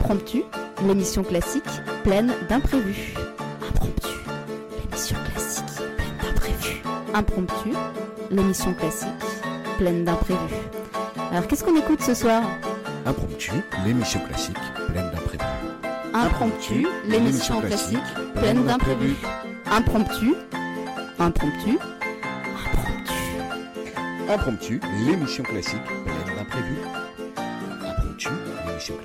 Impromptu, l'émission classique pleine d'imprévus. Impromptu, l'émission classique pleine d'imprévus. Impromptu, l'émission classique pleine d'imprévus. Alors qu'est-ce qu'on écoute ce soir? Impromptu, l'émission classique pleine d'imprévus. Impromptu, l'émission classique pleine d'imprévus. Impromptu, impromptu, impromptu. Impromptu, l'émission classique pleine d'imprévus. Bonjour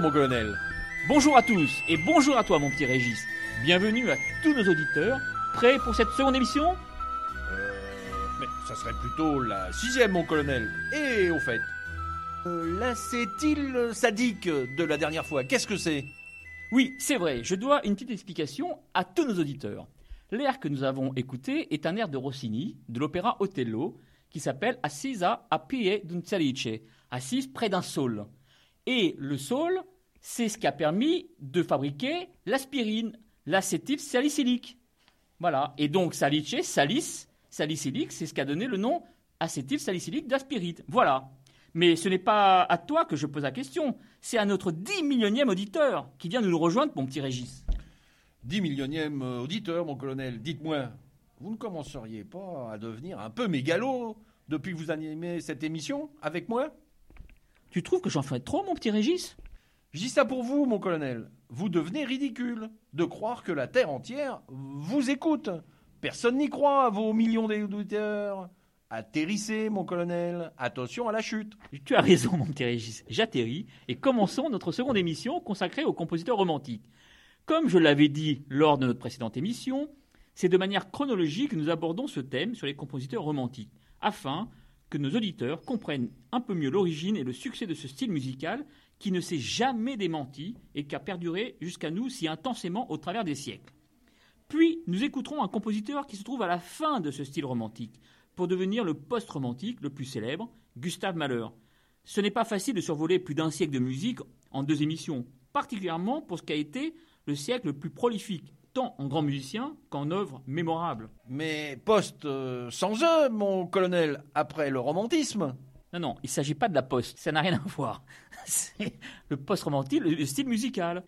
mon colonel, bonjour à tous et bonjour à toi mon petit Régis. Bienvenue à tous nos auditeurs, prêts pour cette seconde émission? Ça serait plutôt la sixième, mon colonel. Et au fait, euh, l'acétyl sadique de la dernière fois, qu'est-ce que c'est? Oui, c'est vrai, je dois une petite explication à tous nos auditeurs. L'air que nous avons écouté est un air de Rossini, de l'opéra Othello, qui s'appelle Assisa a pie d'un salice, assise près d'un saule. Et le saule, c'est ce qui a permis de fabriquer l'aspirine, l'acétyl salicylique. Voilà. Et donc salice, salice, salicylique, c'est ce qui a donné le nom acétyl salicylique d'aspirine. Voilà. Mais ce n'est pas à toi que je pose la question, c'est à notre 10 millionième auditeur qui vient de nous rejoindre, mon petit Régis. Dix millionième euh, auditeur, mon colonel. Dites-moi, vous ne commenceriez pas à devenir un peu mégalo depuis que vous animez cette émission avec moi? Tu trouves que j'en fais trop, mon petit Régis? Je dis ça pour vous, mon colonel. Vous devenez ridicule de croire que la Terre entière vous écoute. Personne n'y croit vos millions d'auditeurs. Atterrissez, mon colonel. Attention à la chute. Tu as raison, mon petit Régis. J'atterris et commençons notre seconde émission consacrée aux compositeurs romantiques. Comme je l'avais dit lors de notre précédente émission, c'est de manière chronologique que nous abordons ce thème sur les compositeurs romantiques, afin que nos auditeurs comprennent un peu mieux l'origine et le succès de ce style musical qui ne s'est jamais démenti et qui a perduré jusqu'à nous si intensément au travers des siècles. Puis nous écouterons un compositeur qui se trouve à la fin de ce style romantique, pour devenir le post-romantique le plus célèbre, Gustave Mahler. Ce n'est pas facile de survoler plus d'un siècle de musique en deux émissions, particulièrement pour ce qu'a été le siècle le plus prolifique, tant en grand musicien qu'en œuvre mémorable. Mais poste euh, sans eux, mon colonel, après le romantisme. Non, non, il ne s'agit pas de la poste, ça n'a rien à voir. C'est le post-romantique, le style musical.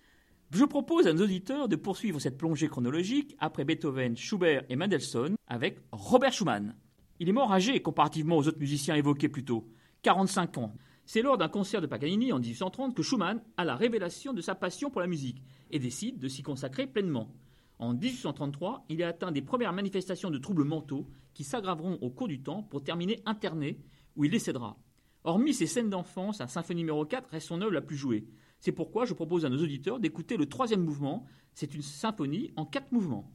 Je propose à nos auditeurs de poursuivre cette plongée chronologique après Beethoven, Schubert et Mendelssohn avec Robert Schumann. Il est mort âgé comparativement aux autres musiciens évoqués plus tôt, 45 ans. C'est lors d'un concert de Paganini en 1830 que Schumann a la révélation de sa passion pour la musique et décide de s'y consacrer pleinement. En 1833, il est atteint des premières manifestations de troubles mentaux qui s'aggraveront au cours du temps pour terminer interné, où il décédera. Hormis ces scènes d'enfance, la symphonie numéro 4 reste son œuvre la plus jouée. C'est pourquoi je propose à nos auditeurs d'écouter le troisième mouvement. C'est une symphonie en quatre mouvements.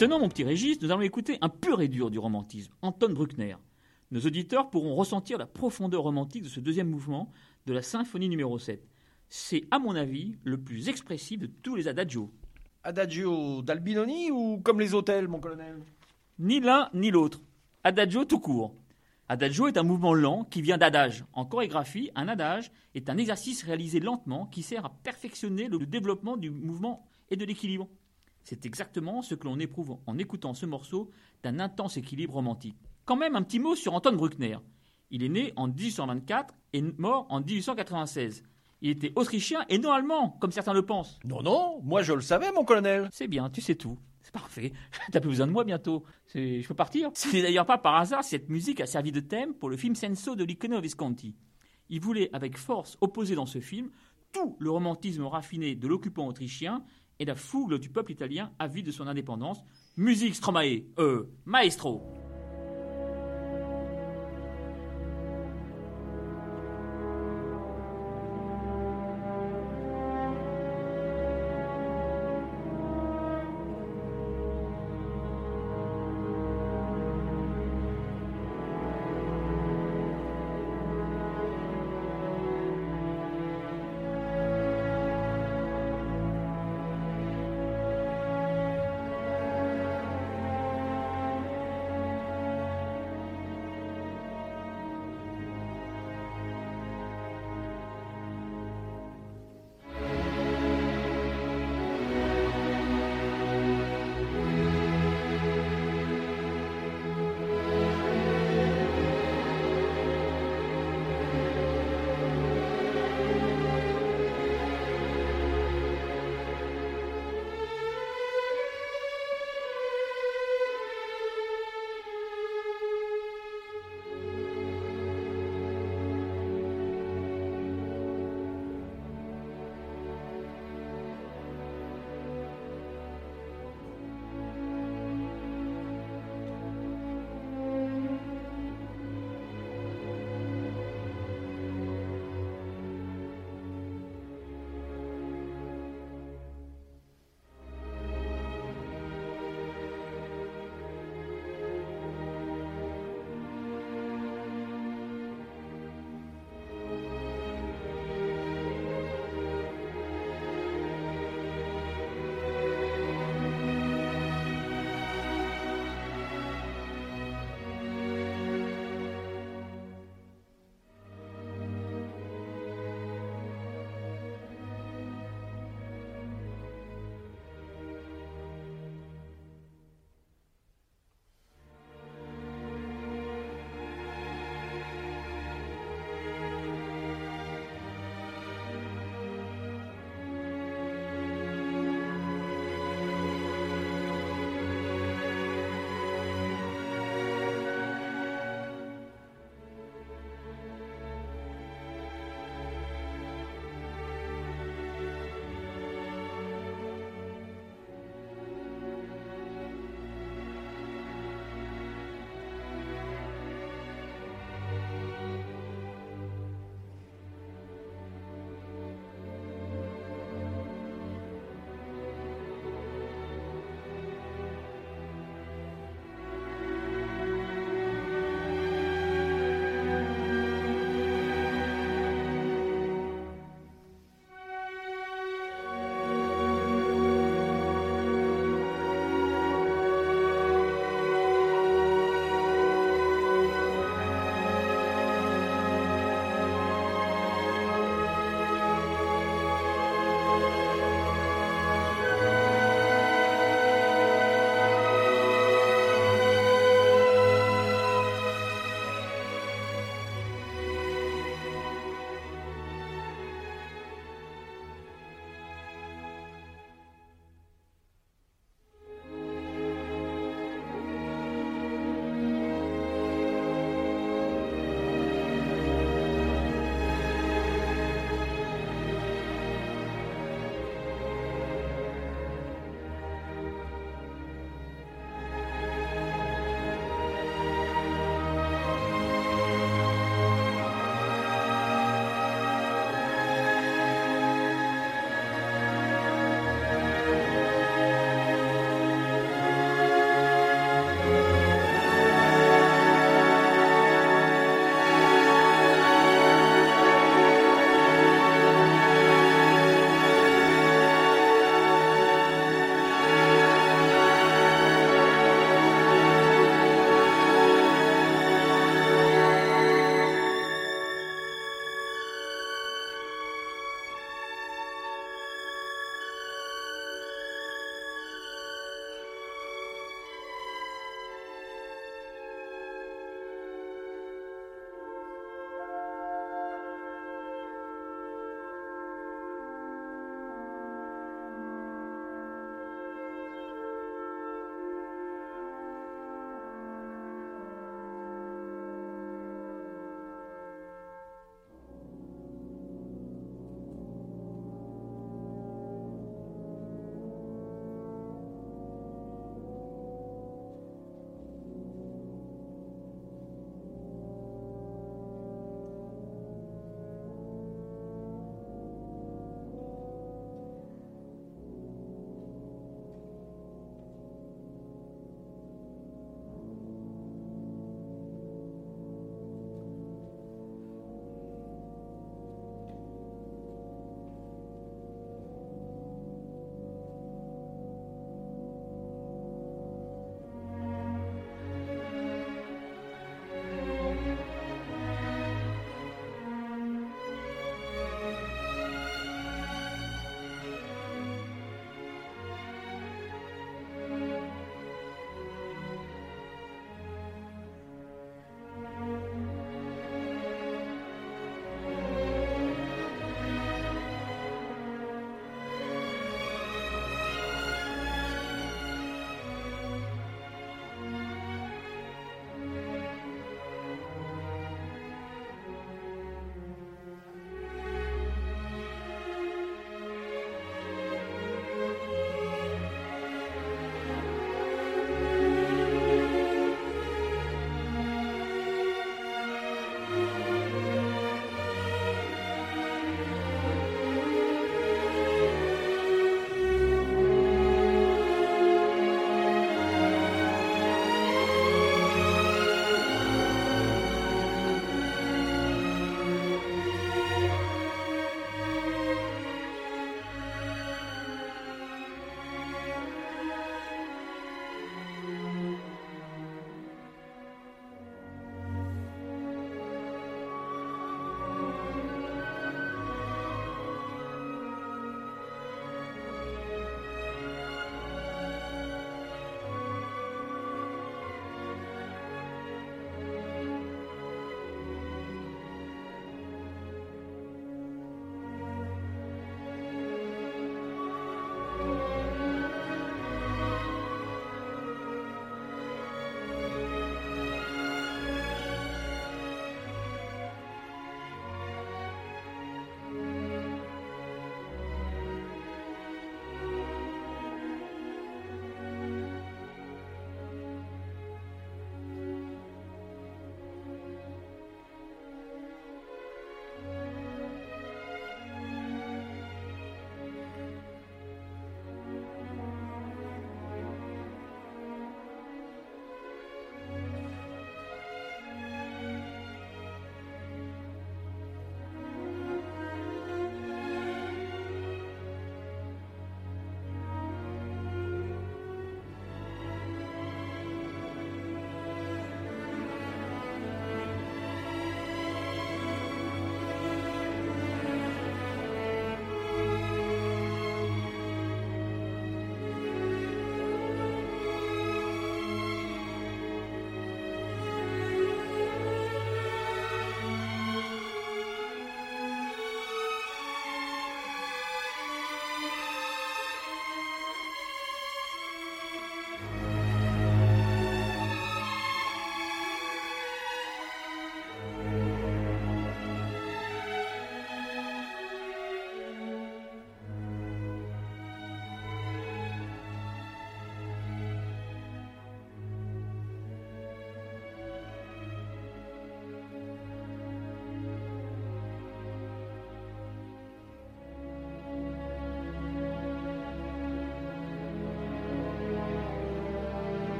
Maintenant, mon petit Régis, nous allons écouter un pur et dur du romantisme, Anton Bruckner. Nos auditeurs pourront ressentir la profondeur romantique de ce deuxième mouvement de la symphonie numéro 7. C'est, à mon avis, le plus expressif de tous les adagios. Adagio d'Albinoni ou comme les hôtels, mon colonel? Ni l'un ni l'autre. Adagio tout court. Adagio est un mouvement lent qui vient d'adage. En chorégraphie, un adage est un exercice réalisé lentement qui sert à perfectionner le développement du mouvement et de l'équilibre. C'est exactement ce que l'on éprouve en écoutant ce morceau d'un intense équilibre romantique. Quand même un petit mot sur Anton Bruckner. Il est né en 1824 et mort en 1896. Il était autrichien et non allemand, comme certains le pensent. Non, non, moi je le savais, mon colonel. C'est bien, tu sais tout. C'est parfait. T'as plus besoin de moi bientôt. C'est- Je peux partir. Ce n'est d'ailleurs pas par hasard si cette musique a servi de thème pour le film Senso de Licone Visconti. Il voulait avec force opposer dans ce film tout le romantisme raffiné de l'occupant autrichien et la fougue du peuple italien avide de son indépendance. Musique Stromae, euh, maestro.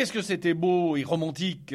Qu'est-ce que c'était beau et romantique?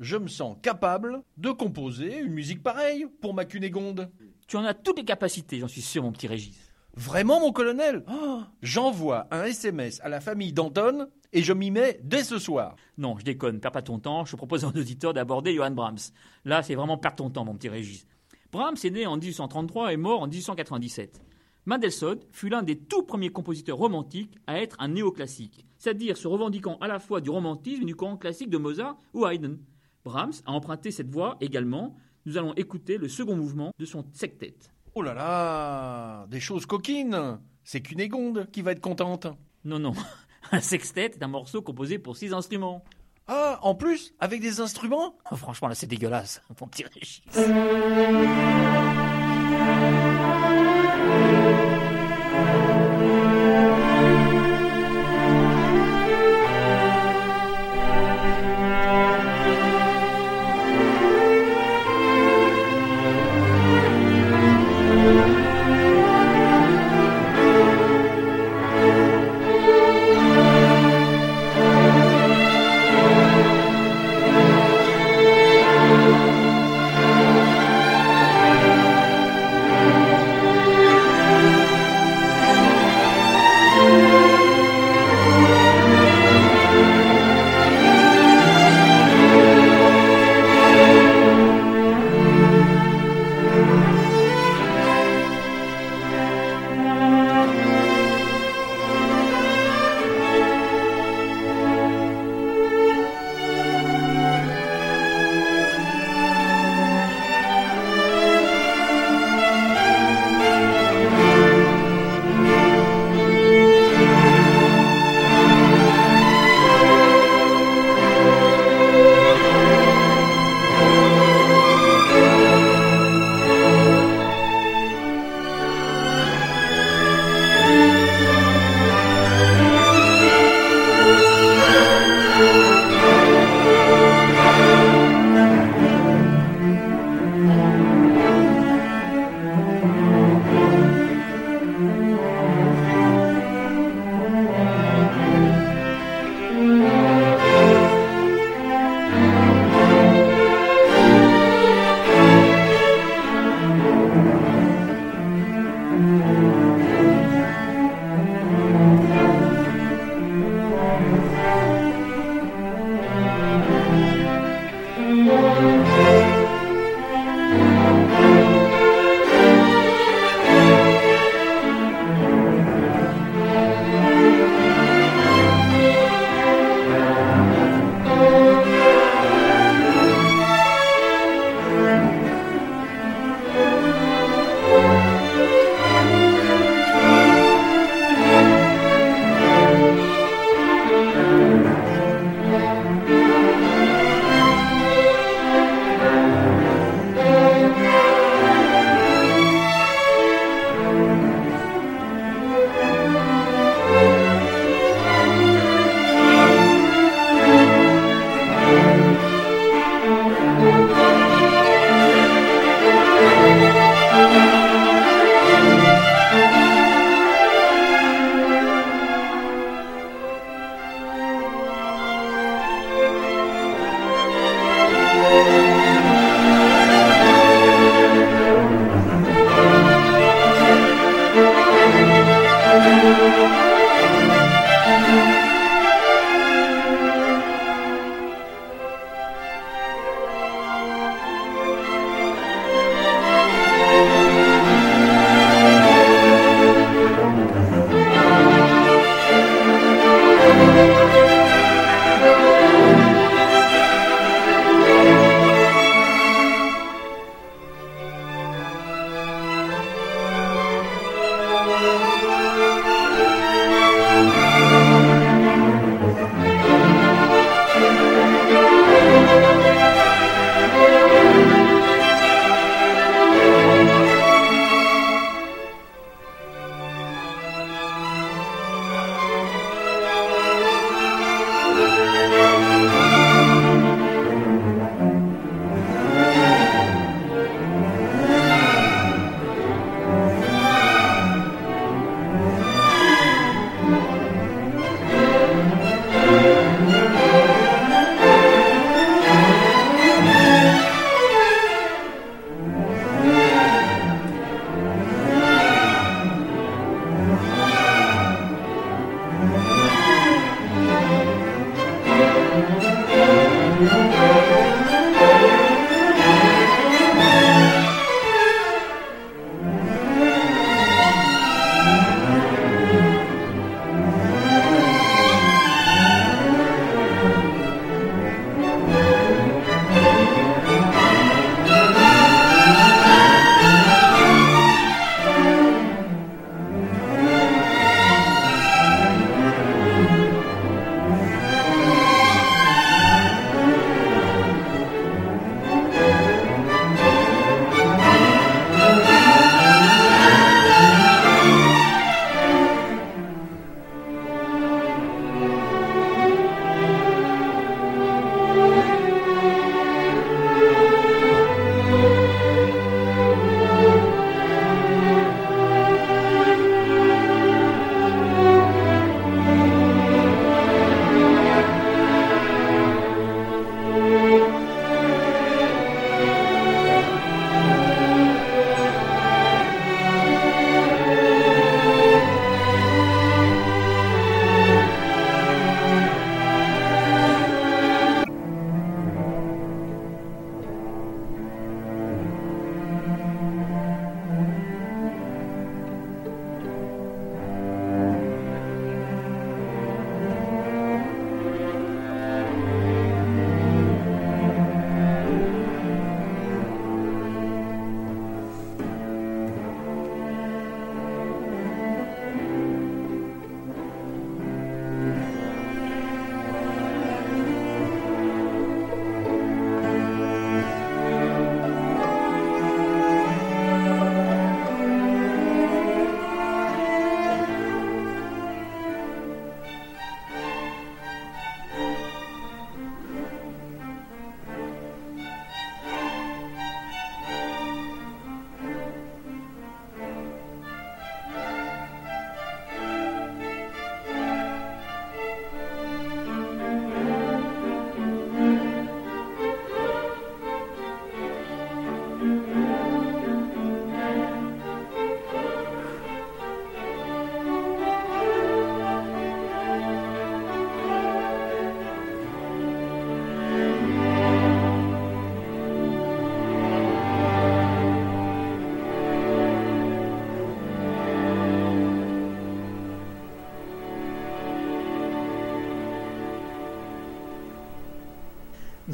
Je me sens capable de composer une musique pareille pour ma Cunégonde. Tu en as toutes les capacités, j'en suis sûr, mon petit Régis. Vraiment, mon colonel? Oh, J'envoie un SMS à la famille d'Anton et je m'y mets dès ce soir. Non, je déconne, perds pas ton temps. Je propose à nos auditeurs d'aborder Johann Brahms. Là, c'est vraiment perdre ton temps, mon petit Régis. Brahms est né en 1833 et mort en 1897. Mendelssohn fut l'un des tout premiers compositeurs romantiques à être un néoclassique, c'est-à-dire se revendiquant à la fois du romantisme et du courant classique de Mozart ou Haydn. Brahms a emprunté cette voie également. Nous allons écouter le second mouvement de son septet. Oh là là Des choses coquines C'est Cunégonde qui va être contente Non, non. Un sextet est un morceau composé pour six instruments. Ah, en plus Avec des instruments? Oh, franchement, là, c'est dégueulasse.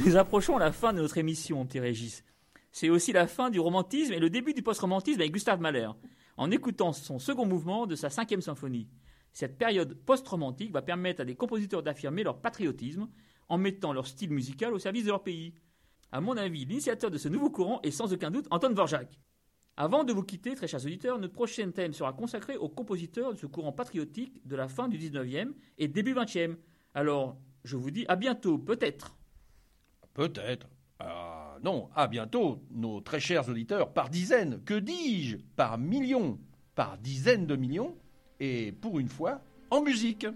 Nous approchons la fin de notre émission, petit Régis. C'est aussi la fin du romantisme et le début du post-romantisme avec Gustave Mahler, en écoutant son second mouvement de sa cinquième symphonie. Cette période post-romantique va permettre à des compositeurs d'affirmer leur patriotisme en mettant leur style musical au service de leur pays. À mon avis, l'initiateur de ce nouveau courant est sans aucun doute Anton Dvorak. Avant de vous quitter, très chers auditeurs, notre prochain thème sera consacré aux compositeurs de ce courant patriotique de la fin du 19e et début 20e. Alors, je vous dis à bientôt, peut-être. Peut-être. Ah, non, à bientôt, nos très chers auditeurs, par dizaines, que dis-je Par millions, par dizaines de millions, et pour une fois, en musique.